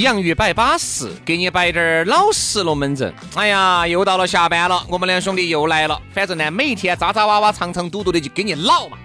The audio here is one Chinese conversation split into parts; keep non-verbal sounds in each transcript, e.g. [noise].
洋芋摆巴适，给你摆点儿老实龙门阵。哎呀，又到了下班了，我们两兄弟又来了。反正呢，每一天扎扎哇哇、长长嘟嘟的就给你唠嘛，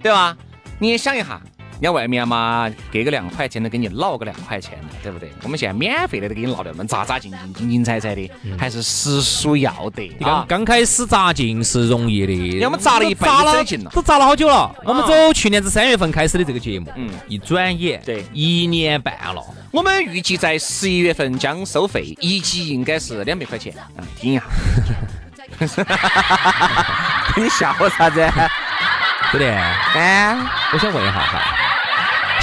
对吧？你也想一下。人家外面嘛，给个两块钱的给你捞个两块钱的，对不对？我们现在免费的都给你捞的么扎扎进进、精精彩彩的，还是实属要得。刚刚开始扎进是容易的，我们扎了一辈子进了，都扎了好久了。我们走去年子三月份开始的这个节目，嗯，一转眼对一年半了。我们预计在十一月份将收费，一集应该是两百块钱嗯，听一下。[laughs] [laughs] 你笑啥子？对的，哎，我想问一下哈。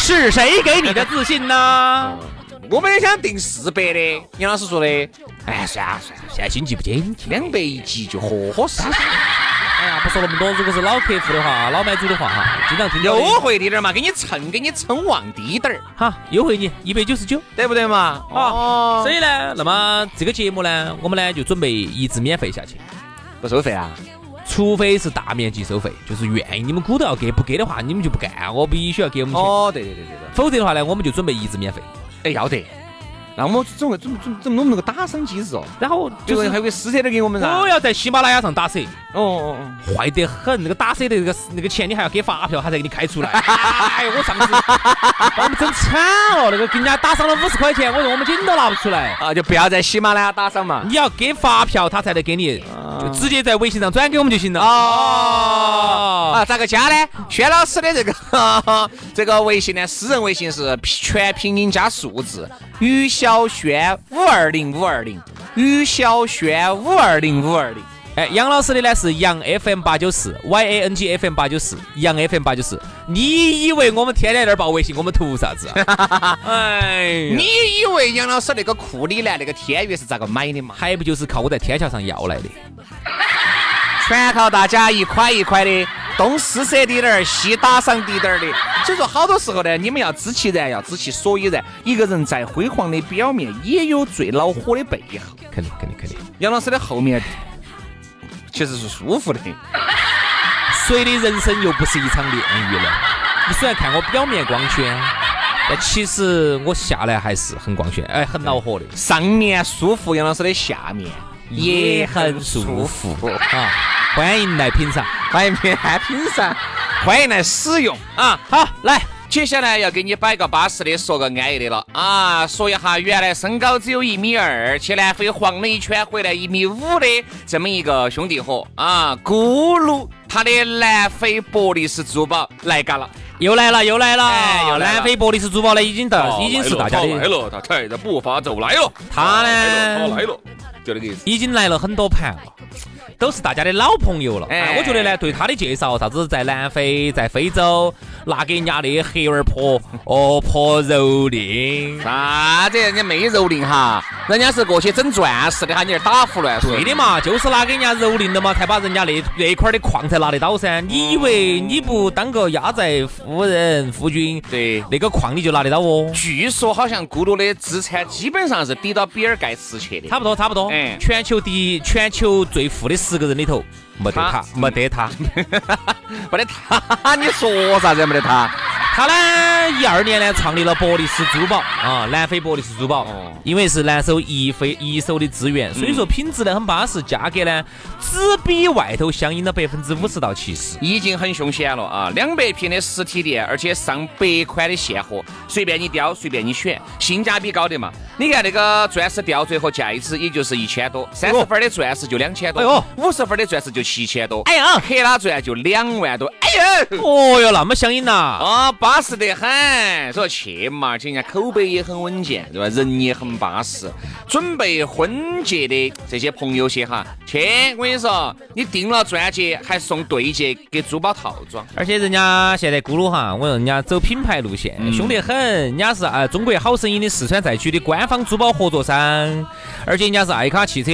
是谁给你的自信呢？[laughs] 我们也想定四百的，杨老师说的，哎，算了算了，现在经济不景气，两百一集就合合适。[laughs] 哎呀，不说那么多，如果是老客户的话，老买主的话哈，经常听优惠滴点儿嘛，给你蹭，给你蹭旺滴点儿，哈，优惠你一百九十九，对不对嘛？哦，所以呢，那么这个节目呢，我们呢就准备一直免费下去，不收费啊。除非是大面积收费，就是愿意你们鼓捣要给，不给的话你们就不干，我必须要给我们钱。哦，对对对对对。否则的话呢，我们就准备一直免费。哎，要得。那我们怎么怎么怎么怎么弄那个打赏机制哦？然后就是还有个私车的给我们噻。我要在喜马拉雅上打折。哦哦哦，坏得很。那个打车的那个那个钱，你还要给发票，他才给你开出来。[laughs] 哎，我上次 [laughs] 把我们整惨了。那个给人家打赏了五十块钱，我说我们紧都拿不出来。啊，就不要在喜马拉雅打赏嘛。你要给发票，他才得给你，就直接在微信上转给我们就行了。哦。啊，咋个加呢？轩老师的这个 [laughs] 这个微信呢，私人微信是全拼音加数字，于小轩。五二零五二零，于小轩五二零五二零。哎，杨老师的呢是杨 FM 八九四，Y A N G F M 八九四，杨 FM 八九四。你以为我们天天在这儿报微信，我们图啥子？[laughs] 哎，你以为杨老师那个库里南那个天悦是咋个买的嘛？还不就是靠我在天桥上要来的？[laughs] 全靠大家一块一块的东施舍滴点儿，西打赏滴点儿的。所以说，好多时候呢，你们要知其然，要知其所以然。一个人在辉煌的表面，也有最恼火的背后。肯定，肯定，肯定。杨老师的后面其实是舒服的。[laughs] 谁的人生又不是一场炼狱呢？你虽然看我表面光鲜，但其实我下来还是很光鲜，哎，很恼火的。上面舒服，杨老师的下面也很舒服啊。欢迎来品尝，欢迎来品尝，欢迎来使用啊！好，来，接下来要给你摆个巴适的，说个安逸的了。啊！说一下原来身高只有一米二，去南非晃了一圈回来一米五的这么一个兄弟伙。啊，咕噜，他的南非伯利斯珠宝来嘎了，又来了，又来了，哎，南非伯利斯珠宝呢，已经到，已经是大家的来了，他踩着步伐走来了，他呢，他来了，就那个意思，已经来了很多盘了。都是大家的老朋友了，哎，我觉得呢，对他的介绍，啥子在南非、在非洲拿给人家的黑儿婆哦 [laughs] 婆蹂躏，啥子？人家没蹂躏哈，人家是过去整钻石的哈，你这打胡乱说。对的嘛，就是拿给人家蹂躏的嘛，才把人家那那块的矿才拿得到噻。你以为你不当个压寨夫人夫君，对，那个矿你就拿得到哦？据说好像咕噜的资产基本上是抵到比尔盖茨去的，差不多差不多。嗯，全球第一，全球最富的十个人里头，没得他，没得他，[laughs] 没得他，你说啥子？没得他，他呢，一二年呢创立了博利斯珠宝啊，南非博利斯珠宝，因为是南收一非一手的资源，所以说品质呢很巴适，价格呢只比外头相应了百分之五十到七十，已经很凶险了啊！两百平的实体店，而且上百款的现货，随便你挑，随便你选，性价比高的嘛。你看那个钻石吊坠和戒指，也就是一千多，三十分的钻石就两千多，五十分的钻石就七千多，哎呀，克拉钻就两万多，哎呦，哦哟，那么相应呐，啊！巴适得很，说去嘛，而且人家口碑也很稳健，对吧？人也很巴适。准备婚戒的这些朋友些哈，去，我跟你说，你订了钻戒还送对戒给珠宝套装，而且人家现在咕噜哈，我说人家走品牌路线，凶得很。人家是啊，中国好声音的四川赛区的官方珠宝合作商，而且人家是爱卡汽车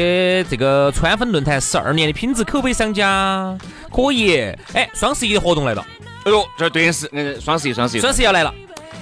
这个川粉论坛十二年的品质口碑商家，可以。哎，双十一的活动来了。哎呦，这对是，嗯，双十一，双十一，双十一要来了。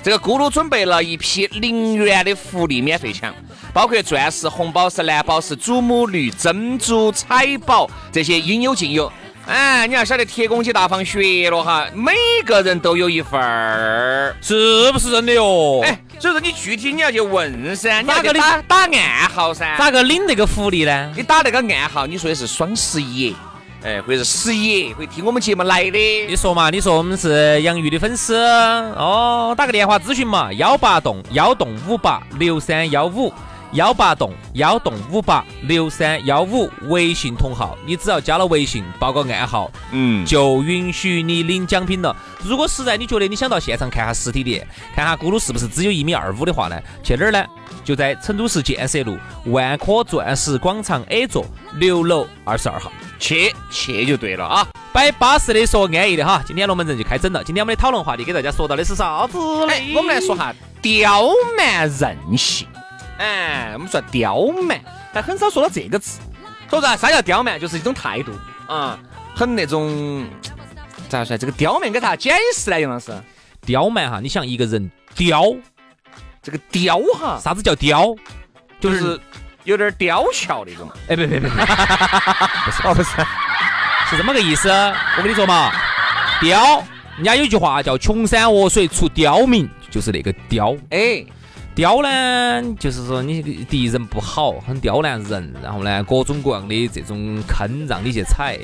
这个咕噜准备了一批零元的福利免费抢，包括钻石、红宝石、蓝宝石、祖母绿、珍珠、彩宝这些应有尽有。哎，你要晓得铁公鸡大放血了哈，每个人都有一份儿，是不是真的哟？哎，所以说你具体你要去问噻，你要去打打暗号噻？咋个领那个福利呢？你打那个暗号，你说的是双十一。哎，或者是十一会听我们节目来的。你说嘛？你说我们是杨玉的粉丝哦，打个电话咨询嘛，幺八栋幺栋五八六三幺五，幺八栋幺栋五八六三幺五，微信同号，你只要加了微信，报个暗号，嗯，就允许你领奖品了。如果实在你觉得你想到现场看下实体店，看下咕噜是不是只有一米二五的话呢？去哪儿呢？就在成都市建设路万科钻石广场 A 座六楼二十二号。去去就对了啊！摆巴适的，说安逸的哈。今天龙门阵就开整了。今天我们的讨论话题给大家说到的是啥子呢？我们来说哈，刁蛮任性。哎，我们说刁蛮，但很少说到这个字。说啥？啥叫刁蛮？就是一种态度啊，很那种咋说？这个刁蛮该咋解释呢？杨老师，刁蛮哈，你想一个人刁，这个刁哈，啥子叫刁？就是。有点刁俏那种，哎，别别别，[laughs] 不是哦，不是，是这么个意思。我跟你说嘛，刁，人家有句话叫“穷山恶水出刁民”，就是那个刁。哎，刁呢，就是说你敌人不好，很刁难人，然后呢，各种各样的这种坑让你去踩。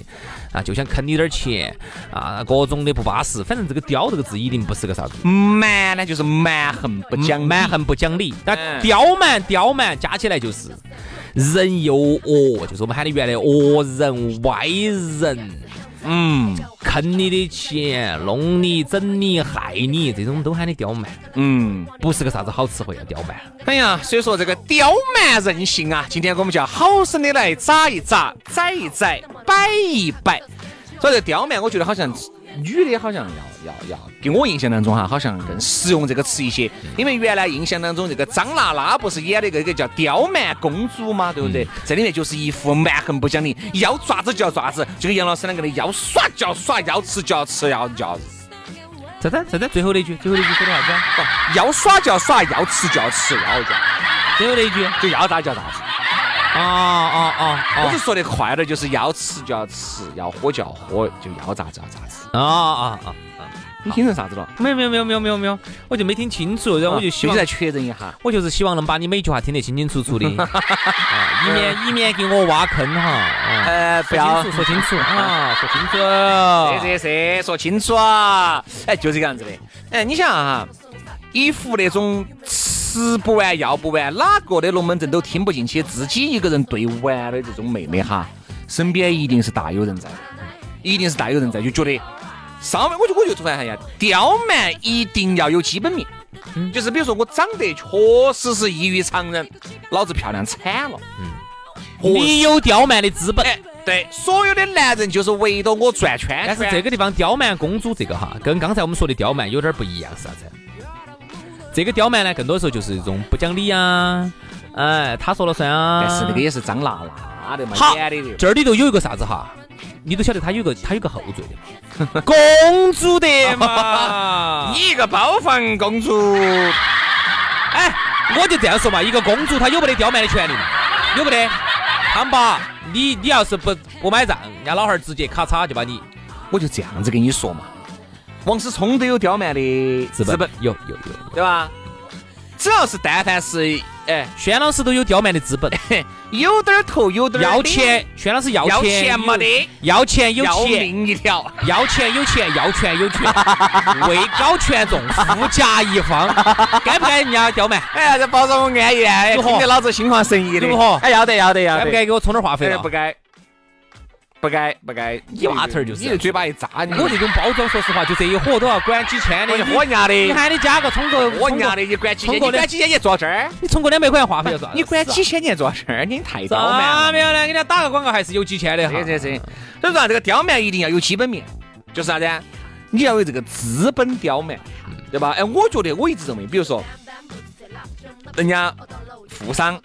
啊，就想坑你点钱啊，各种的不巴适。反正这个“刁”这个字一定不是个啥子。蛮呢，就是蛮横不讲蛮横不讲理。但刁蛮、刁蛮加起来就是人又恶，就是我们喊的原来恶人、歪人。嗯，坑你的钱，弄你、整你、害你，这种都喊你刁蛮。嗯，不是个啥子好词汇要，刁蛮。哎呀，所以说这个刁蛮任性啊，今天我们就要好生的来扎一扎、宰一宰、摆一摆。所以这刁蛮，我觉得好像。女的好像要要要，给我印象当中哈，好像更实用这个词一些。因为原来印象当中，这个张娜拉不是演的这个叫刁蛮公主嘛，对不对？这里面就是一副蛮横不讲理，要爪子就要爪子，就跟杨老师两个的要耍就要耍，要吃就要吃，要要。再再再再最后那句，最后那句说的啥子？要耍就要耍，要吃就要吃，要要。最后那句就要咋就要咋子。啊啊啊！我是说的快点，就是要吃就要吃，要喝就要喝，就要咋咋子。[laughs] 啊啊啊啊！你听成啥子了？没有没有没有没有没有没有，我就没听清楚，然后我就希望再确认一下。我就是希望能把你每句话听得清清楚楚的，[laughs] 以免以免给我挖坑哈。呃，不要说清楚啊，说清楚。是是是，说清楚啊！哎，就这个样子的。哎，你想哈，一副那种。吃不完要不完，哪个的龙门阵都听不进去，自己一个人对完的这种妹妹哈，身边一定是大有人在，一定是大有人在，就觉得上面我就我就突然哎呀，刁蛮一定要有基本面，就是比如说我长得确实是异于常人，老子漂亮惨了，嗯，你有刁蛮的资本，对，所有的男人就是围着我转圈，但是这个地方刁蛮公主这个哈，跟刚才我们说的刁蛮有点不一样，是啥子？这个刁蛮呢，更多时候就是一种不讲理啊，哎，他说了算啊。但是那个也是张娜娜的嘛，演的。这里头有一个啥子哈？你都晓得他有个他有个后缀的，[laughs] 公主的嘛。你 [laughs] 一个包房公主，哎，我就这样说嘛，一个公主她有没得刁蛮的权利嘛？有没得？他们把你你要是不不买账，人家老汉儿直接咔嚓就把你，我就这样子跟你说嘛。王思聪都有刁蛮的资资本，有有有，对吧？只要是但凡是哎轩老师都有刁蛮的资本，[laughs] 有点儿头有点儿要钱，轩老师要要钱钱没得，要钱有要钱，命一条。要钱有钱，要权有权，[laughs] 位高权重，富甲一方，[laughs] 该不该人家刁蛮？哎呀，这包装我安逸，听得老子心旷神怡的。如何？哎，要得要得要得。该不该给我充点话费不该，不该不该。你娃头儿就是你这嘴巴一扎，我这种包装，说实话，就这一伙都要管几千的。我就喝人家的，你喊你加个充个，充个喝人家的，你管几千，你管几千你坐这儿，你充个两百块钱话费要算？你管几千年坐这儿，你太咋刁蛮了。没有呢？给人家打个广告还是有几千的哈。这这这，所以说啊这个刁蛮一定要有基本面，就是啥子啊？你要有这个资本刁蛮，对吧？哎，我觉得我一直认为，比如说人家富商，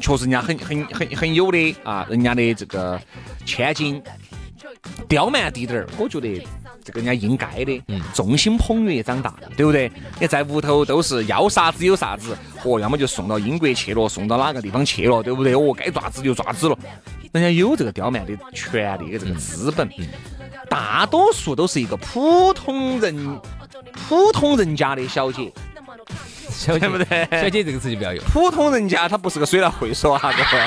确实人家很很很很有的啊，人家的这个千金刁蛮滴点儿，我觉得这个人家应该的，嗯众星捧月长大的，对不对？你在屋头都是要啥子有啥子，哦，要么就送到英国去了，送到哪个地方去了，对不对？哦，该爪子就爪子了，人家有这个刁蛮的权利，这个资本。大多数都是一个普通人、普通人家的小姐，小姐对不对小姐这个词就不要用。普通人家他不是个水稻会所啊，各位，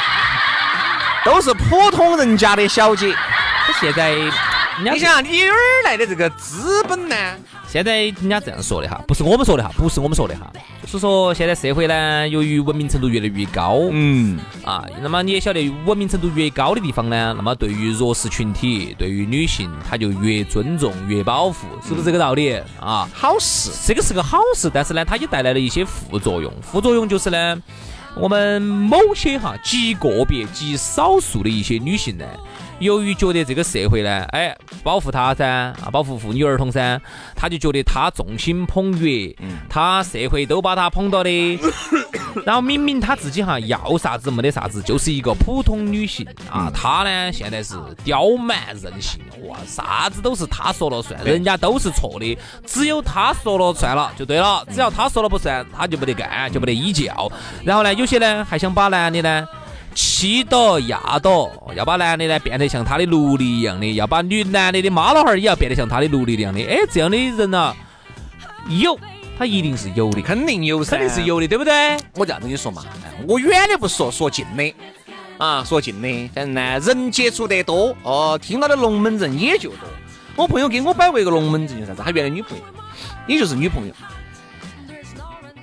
都是普通人家的小姐。他现在你想，你哪儿来的这个资本呢？现在人家这样说的哈，不是我们说的哈，不是我们说的哈，就是说现在社会呢，由于文明程度越来越高，嗯，啊，那么你也晓得，文明程度越高的地方呢，那么对于弱势群体，对于女性，她就越尊重、越保护，是不是这个道理啊？好事。这个是个好事，但是呢，它也带来了一些副作用。副作用就是呢，我们某些哈极个别、极少数的一些女性呢，由于觉得这个社会呢，哎，保护她噻，啊，保护妇女儿童噻，他就觉得他众星捧月，他社会都把他捧到的。[coughs] 然后明明他自己哈要啥子没得啥子，就是一个普通女性啊，她呢现在是刁蛮任性，哇，啥子都是她说了算，人家都是错的，只有她说了算了就对了，只要她说了不算，她就没得干，就没得依教。然后呢，有些呢还想把男的呢。欺倒压倒，要把男的呢变得像他的奴隶一样的，要把女男的的妈老汉儿也要变得像他的奴隶一样的。哎，这样的人呐、有，他一定是有的，肯定有，肯定是。有的，对不对？我这样跟你说嘛，哎我远的不说，说近的啊，说近的，反正呢，人接触得多，哦，听到的龙门阵也就多。我朋友给我摆过一个龙门阵，就是啥子？他原来女朋友，也就是女朋友。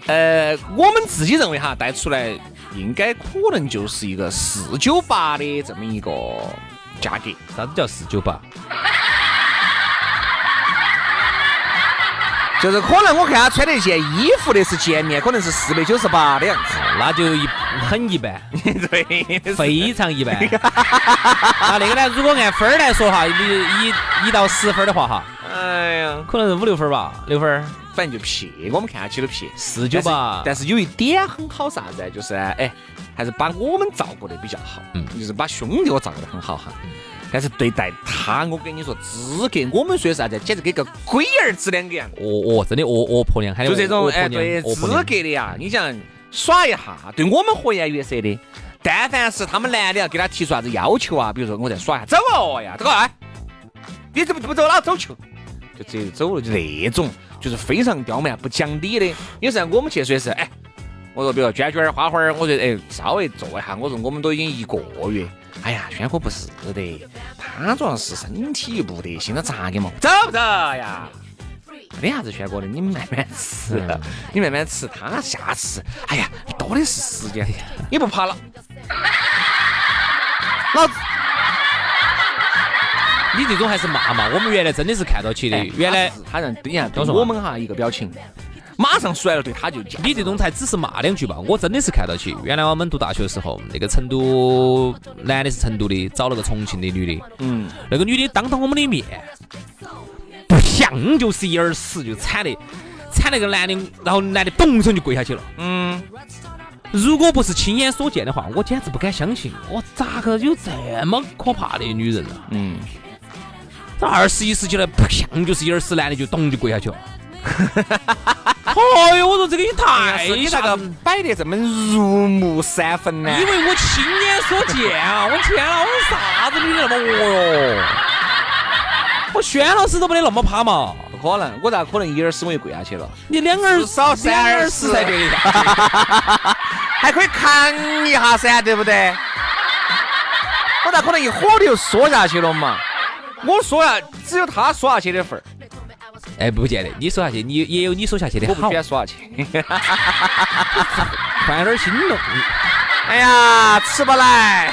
呃，我们自己认为哈，带出来应该可能就是一个四九八的这么一个价格。啥子叫四九八？就是可能我看他穿的一件衣服的是见面，可能是四百九十八的样子。那就一很一般，[laughs] 对，非常一般。[laughs] 啊，那个呢，如果按分儿来说哈，你一一到十分儿的话哈，哎呀，可能是五六分儿吧，六分儿。反正就撇，我们看下去都撇。四九吧但是有一点很好啥子啊？就是哎，还是把我们照顾的比较好，嗯就是把兄弟我照顾的很好哈。但是对待他，我跟你说，资格我们说啥子，简直跟个龟儿子两个样。哦哦，真的哦哦婆娘，还有就这种哦哎，对资格的呀，你想耍一下，对我们和颜悦色的。但凡是他们男的要给他提出啥子要求啊，比如说我在耍一下，走哦呀，走过来，你怎么不走，哪走去？就直接走了，就那种，就是非常刁蛮、不讲理的。有时候我们去说的是，哎，我说比如娟娟、花花儿，我说哎，稍微坐一下，我说我们都已经一个月。哎呀，轩哥不是的，他主要是身体不得行，那咋个嘛？走不走呀？没得啥子，选过的，你们慢慢吃，你慢慢吃，他下次，哎呀，多的是时间，你不怕了？[laughs] 老子你这种还是骂嘛？我们原来真的是看到起的，哎原来他让对呀，对我们哈一个表情，马上说来了，对他就讲。你这种才只是骂两句吧，我真的是看到起。原来我们读大学的时候，那个成都男的是成都的，找了个重庆的女的，嗯，那个女的当着我们的面，不像就是一耳屎就铲的，铲那个男的，然后男的咚一声就跪下去了。嗯，如果不是亲眼所见的话，我简直不敢相信，我咋个有这么可怕的女人啊？嗯，这二十一世纪了，不像就是一耳屎，男的就咚就跪下去了。哎呦，我说这个也太你那个摆得这么入木三分呢？因为我亲眼所见啊！我天啊，我说啥子女的那么恶哟？[laughs] 我轩老师都没得那么怕嘛，不可能，我咋可能一耳屎我就跪下去了？你两耳至少三耳屎才对的。[laughs] 还可以扛一下噻，对不对？我咋可能一火就缩下去了嘛？我缩下，只有他缩下去的份儿，哎，不见得，你说下去，你也有你说下去的好我不喜。欢缩下去。[laughs] 换点心动，哎呀，吃不来，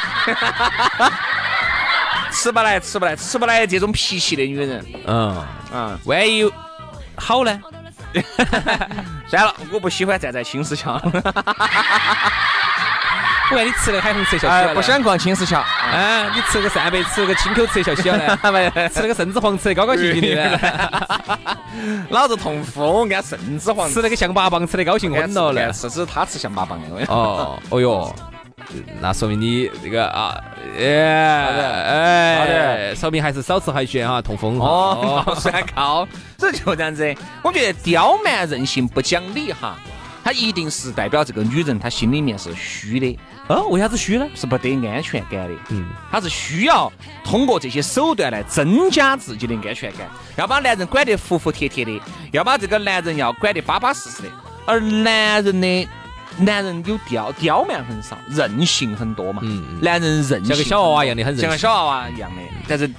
吃不来，吃不来，吃不来这种脾气的女人。嗯，啊，万一好呢？[laughs] 算了，我不喜欢站在青石桥，[laughs] 我看你吃了个海虹侧桥哎，喜欢呢不想逛青石桥。啊，你吃个扇贝，吃个青口侧桥喜欢呢？吃那个圣子黄吃的高高兴兴的 [laughs] 呢？老子痛风，按圣子黄吃那个象拔蚌吃的高兴昏了呢？是只是他吃象拔蚌的。哦，哦哟，那说明你这个啊，好的哎，好的哎，说明还是少吃海鲜哈，痛风哈。哦，[laughs] 算高，这就这样子。我觉得刁蛮任性不讲理哈，它一定是代表这个女人她心里面是虚的，哦，为啥子虚呢？是不得安全感的。嗯，她是需要通过这些手段来增加自己的安全感，要把男人管得服服帖帖的，要把这个男人要管得巴巴适适的。而男人的男人有刁刁蛮很少，任性很多嘛。嗯嗯男人任性像个小娃娃一样的很任性像个小娃娃一样的。但是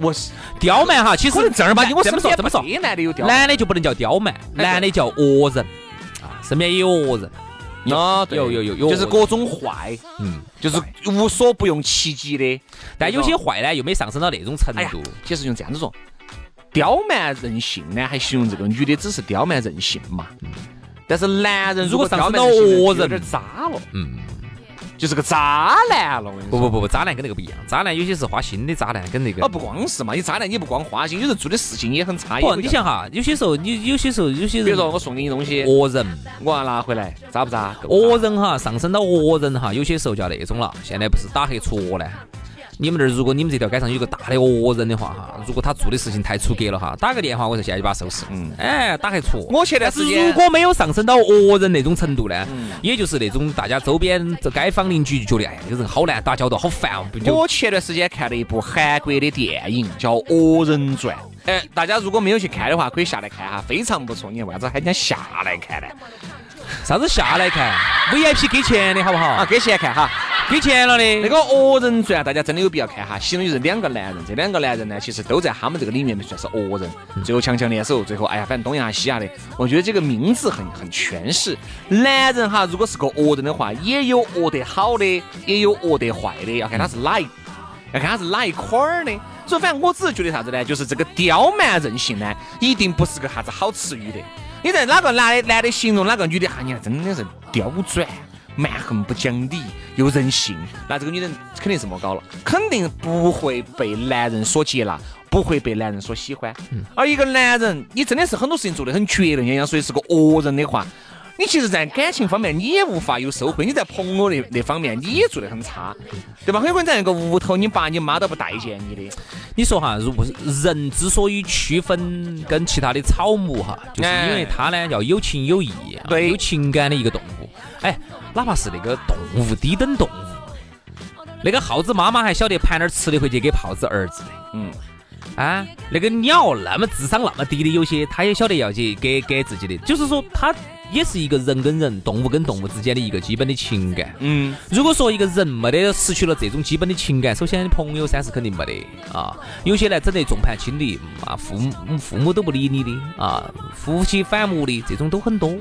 我是刁蛮哈，其实正儿八经，我这么说这么说，男的有刁。男的就不能叫刁蛮，男的叫恶人啊，身边也有恶人。哦，对有有有有就是各种坏，嗯，就是无所不用其极的。但有些坏呢，又没上升到那种程度。，其实用这样子说，刁蛮任性呢，还形容这个女的只是刁蛮任性嘛。但是男人如果上升到恶人有点渣了，嗯，就是个渣男了。不不不不，渣男跟那个不一样，渣男有些是花心的渣男，跟那个啊，不光是嘛，你渣男你不光花心，有时候做的事情也很差。也不，你想哈，有些时候你有些时候有些人，比如说我送给你东西，恶人，我要拿回来，渣不渣？恶人哈，上升到恶人哈，有些时候叫那种了。现在不是打黑除恶呢？你们那儿如果你们这条街上有个大的恶人的话哈，如果他做的事情太出格了哈，打个电话，我说现在就把他收拾。嗯哎，打黑除恶。我前段时间如果没有上升到恶人那种程度呢，嗯也就是那种大家周边这街坊邻居就觉得，哎，这个人好难打交道，好烦哦，我前段时间看了一部韩国的电影，叫《恶人传》。哎，大家如果没有去看的话，可以下来看哈，非常不错。你看为啥子喊人家下来看呢？啥子下来看 VIP 给钱的好不好？啊，给钱看哈。给钱了的那个《恶人传》，大家真的有必要看哈。其中就是两个男人，这两个男人呢，其实都在他们这个里面算是恶人，最后强强联手，最后哎呀，反正东亚西亚的。我觉得这个名字很很诠释男人哈，如果是个恶人的话，也有恶得好的，也有恶得坏的，要看他是哪一，要看他是哪一块儿的。所以反正我只是觉得啥子呢，就是这个刁蛮任性呢，一定不是个啥子好词语的。你在哪个男的男的形容哪个女的，哈，你还真的是刁钻。蛮横不讲理又任性，那这个女人肯定是莫搞了，肯定不会被男人所接纳，不会被男人所喜欢。而一个男人，你真的是很多事情做得很绝的，人家说是个恶人的话，你其实，在感情方面你也无法有收获，你在朋友那那方面你也做得很差，对吧？很有可能在那个屋头，你爸你妈都不待见你的。你说哈，如果是人之所以区分跟其他的草木哈，就是因为它呢要有情有义，啊对有情感的一个动物。哎，哪怕是那个动物低等动物，那个耗子妈妈还晓得盘点吃的回去给耗子儿子的。嗯，啊，那个鸟那么智商那么低的，有些它也晓得要去给给自己的，就是说它也是一个人跟人、动物跟动物之间的一个基本的情感。嗯，如果说一个人没得失去了这种基本的情感，首先朋友噻是肯定没得啊。有些呢整得众叛亲离啊，父母父母都不理你的啊，夫妻反目的这种都很多。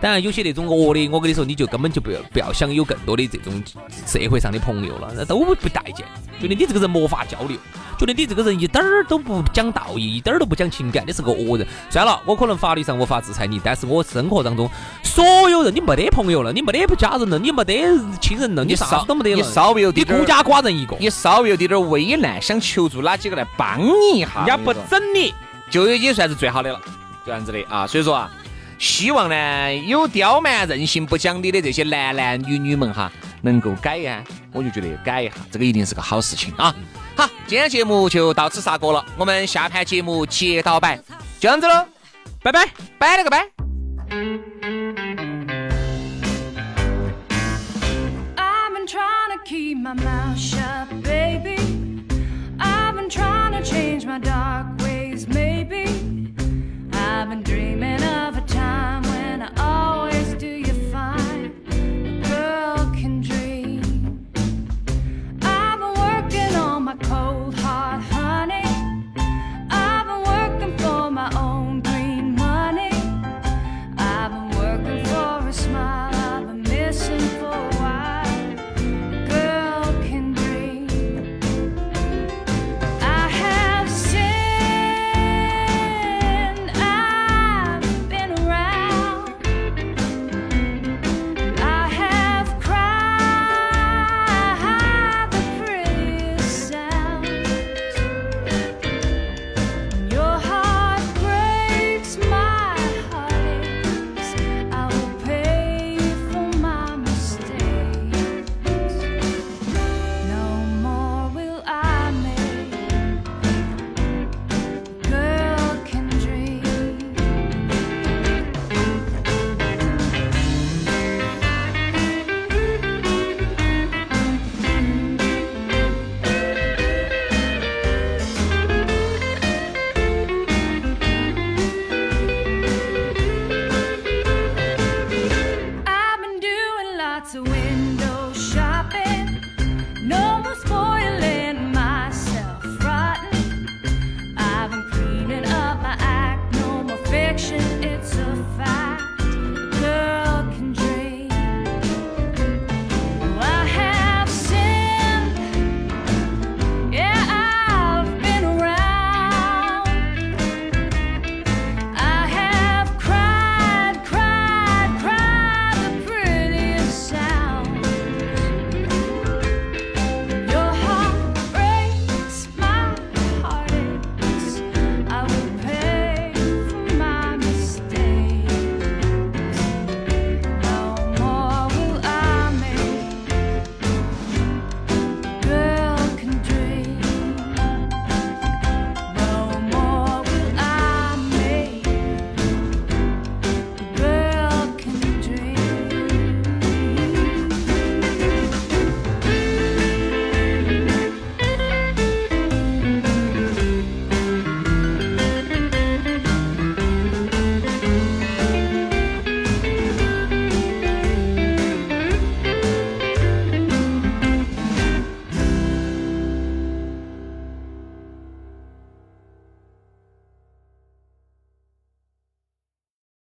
当然有些那种恶的，我跟你说，你就根本就不要不要想有更多的这种社会上的朋友了，那都不待见，觉得你这个人没法交流，觉得你这个人一点儿都不讲道义，一点儿都不讲情感，你是个恶人。算了，我可能法律上无法制裁你，但是我生活当中所有人，你没得朋友了，你没得家人了，你没得亲人了，你啥子都没得了，你稍微有点孤家寡人一个，你稍微有点点危难，想求助哪几个来帮你一下，人家不整你。就已经算是最好的了，这样子的啊。所以说啊，希望呢有刁蛮、任性、不讲理的这些男男女女们哈，能够改呀、我就觉得改一下，这个一定是个好事情啊。好，今天节目就到此杀过了，我们下盘节目接到摆，这样子喽，拜拜，拜了个拜。Keep my mouth shut, baby. I've been trying to change my dark ways, maybe. I've been dreaming.